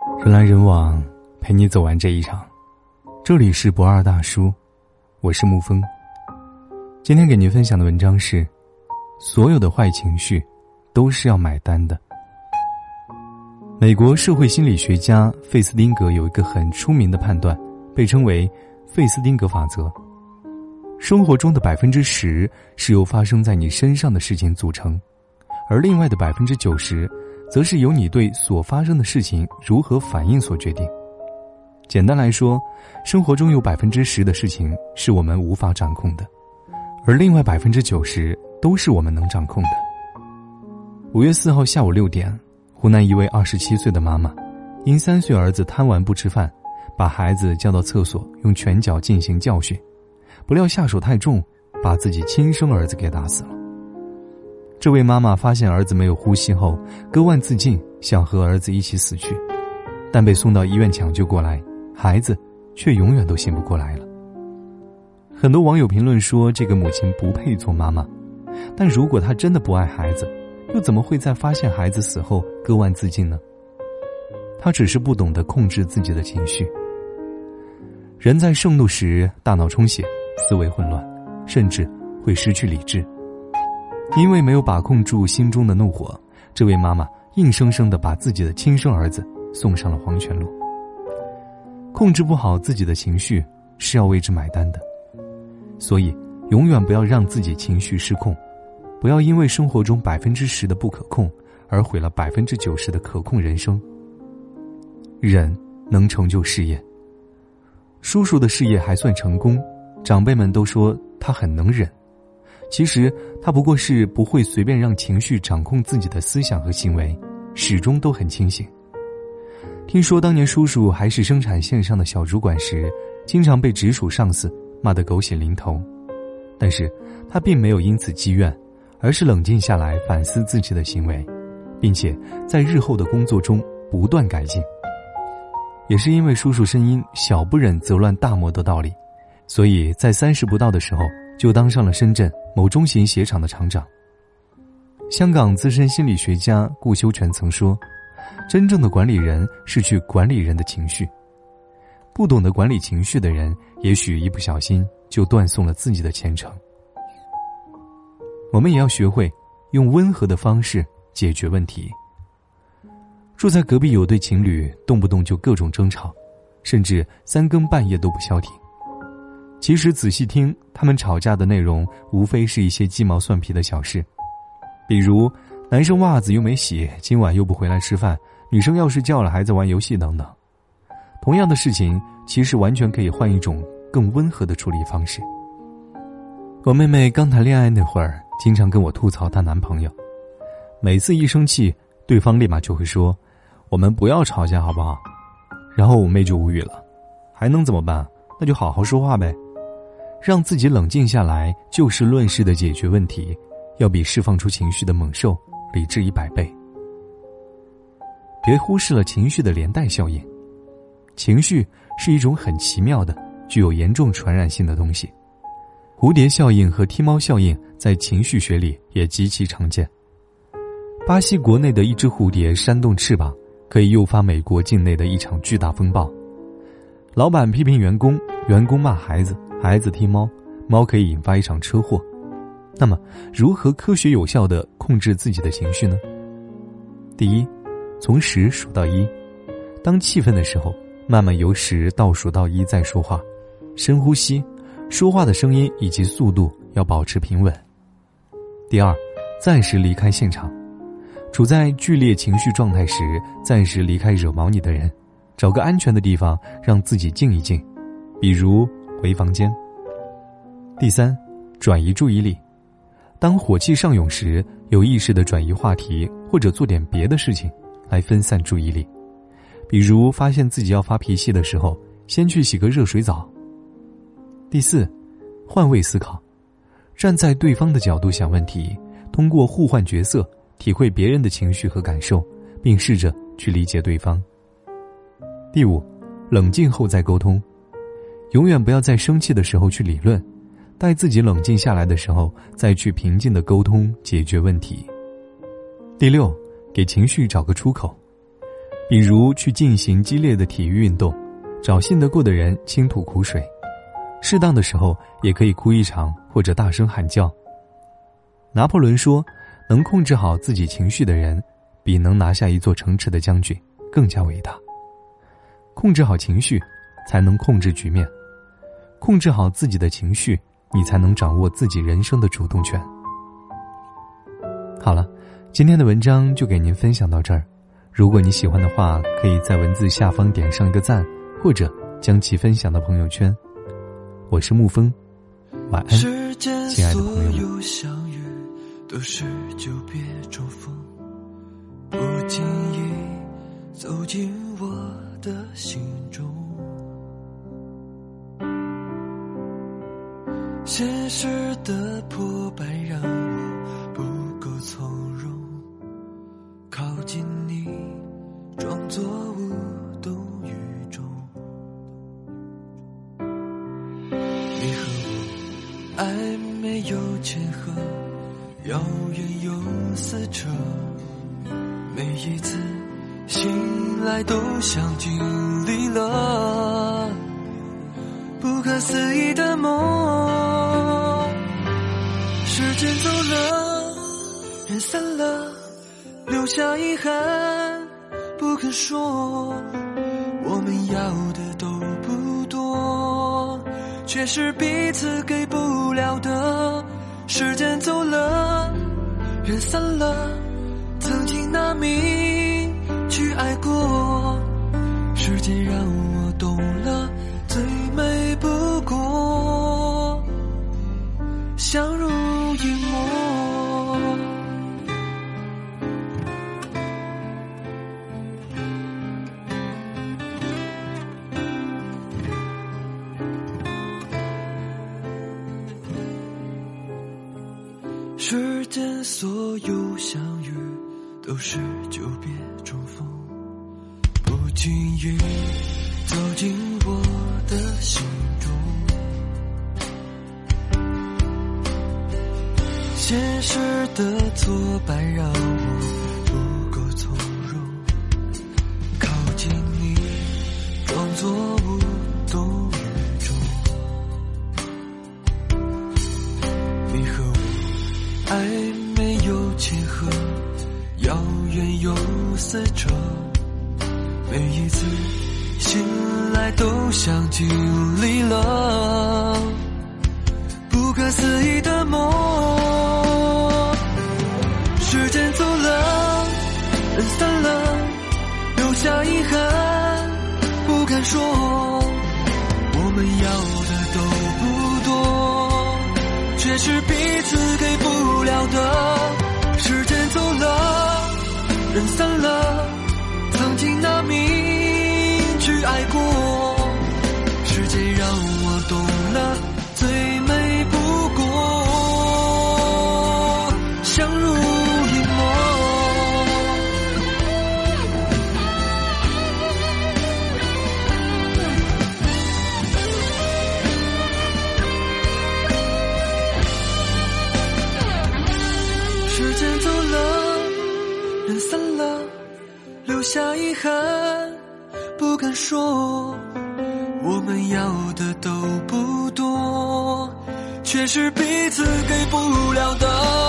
人来人往，陪你走完这一场。这里是不二大叔，我是沐风。今天给您分享的文章是：所有的坏情绪都是要买单的。美国社会心理学家费斯汀格有一个很出名的判断，被称为费斯汀格法则。生活中的百分之十是由发生在你身上的事情组成，而另外的百分之九十。则是由你对所发生的事情如何反应所决定。简单来说，生活中有百分之十的事情是我们无法掌控的，而另外百分之九十都是我们能掌控的。五月四号下午六点，湖南一位二十七岁的妈妈，因三岁儿子贪玩不吃饭，把孩子叫到厕所用拳脚进行教训，不料下手太重，把自己亲生儿子给打死了。这位妈妈发现儿子没有呼吸后，割腕自尽，想和儿子一起死去，但被送到医院抢救过来，孩子却永远都醒不过来了。很多网友评论说，这个母亲不配做妈妈，但如果她真的不爱孩子，又怎么会在发现孩子死后割腕自尽呢？她只是不懂得控制自己的情绪。人在盛怒时，大脑充血，思维混乱，甚至会失去理智。因为没有把控住心中的怒火，这位妈妈硬生生的把自己的亲生儿子送上了黄泉路。控制不好自己的情绪是要为之买单的，所以永远不要让自己情绪失控，不要因为生活中百分之十的不可控而毁了百分之九十的可控人生。忍能成就事业。叔叔的事业还算成功，长辈们都说他很能忍。其实他不过是不会随便让情绪掌控自己的思想和行为，始终都很清醒。听说当年叔叔还是生产线上的小主管时，经常被直属上司骂得狗血淋头，但是他并没有因此积怨，而是冷静下来反思自己的行为，并且在日后的工作中不断改进。也是因为叔叔声音“小不忍则乱大谋”的道理，所以在三十不到的时候。就当上了深圳某中型鞋厂的厂长。香港资深心理学家顾修全曾说：“真正的管理人是去管理人的情绪，不懂得管理情绪的人，也许一不小心就断送了自己的前程。”我们也要学会用温和的方式解决问题。住在隔壁有对情侣，动不动就各种争吵，甚至三更半夜都不消停。其实仔细听，他们吵架的内容无非是一些鸡毛蒜皮的小事，比如男生袜子又没洗，今晚又不回来吃饭；女生要是叫了还在玩游戏等等。同样的事情，其实完全可以换一种更温和的处理方式。我妹妹刚谈恋爱那会儿，经常跟我吐槽她男朋友，每次一生气，对方立马就会说：“我们不要吵架好不好？”然后我妹就无语了，还能怎么办？那就好好说话呗。让自己冷静下来，就事论事的解决问题，要比释放出情绪的猛兽理智一百倍。别忽视了情绪的连带效应，情绪是一种很奇妙的、具有严重传染性的东西。蝴蝶效应和踢猫效应在情绪学里也极其常见。巴西国内的一只蝴蝶扇动翅膀，可以诱发美国境内的一场巨大风暴。老板批评员工，员工骂孩子。孩子踢猫，猫可以引发一场车祸。那么，如何科学有效的控制自己的情绪呢？第一，从十数到一，当气愤的时候，慢慢由十倒数到一再说话，深呼吸，说话的声音以及速度要保持平稳。第二，暂时离开现场，处在剧烈情绪状态时，暂时离开惹毛你的人，找个安全的地方让自己静一静，比如。回房间。第三，转移注意力。当火气上涌时，有意识的转移话题，或者做点别的事情，来分散注意力。比如，发现自己要发脾气的时候，先去洗个热水澡。第四，换位思考，站在对方的角度想问题，通过互换角色，体会别人的情绪和感受，并试着去理解对方。第五，冷静后再沟通。永远不要在生气的时候去理论，待自己冷静下来的时候再去平静的沟通解决问题。第六，给情绪找个出口。比如去进行激烈的体育运动，找信得过的人倾吐苦水，适当的时候也可以哭一场或者大声喊叫。拿破仑说：“能控制好自己情绪的人，比能拿下一座城池的将军更加伟大。控制好情绪，才能控制局面；控制好自己的情绪，你才能掌握自己人生的主动权。”好了，今天的文章就给您分享到这儿。如果你喜欢的话，可以在文字下方点上一个赞，或者将其分享到朋友圈。我是沐风，晚安，亲爱的朋友们。靠近你，装作无动于衷。你和我爱没有前河。遥远又撕扯，每一次醒来都像经历了不可思议的梦。时间走了，人散了，留下遗憾不肯说。我们要的都不多，却是彼此给不了的。时间走了，人散了，曾经拿命去爱过，时间让我懂了，世间所有相遇，都是久别重逢。不经意走进我的心中，现实的挫败让我远又撕扯。每一次醒来，都像经历了不可思议的梦。时间走了，人散了，留下遗憾不敢说。我们要的都不多，却是彼此给不。了的，人散了，曾经拿命去爱过，时间让我懂了，最美不过相濡以沫。时间走了，人散了，留下遗憾不敢说。我们要的都不多，却是彼此给不了的。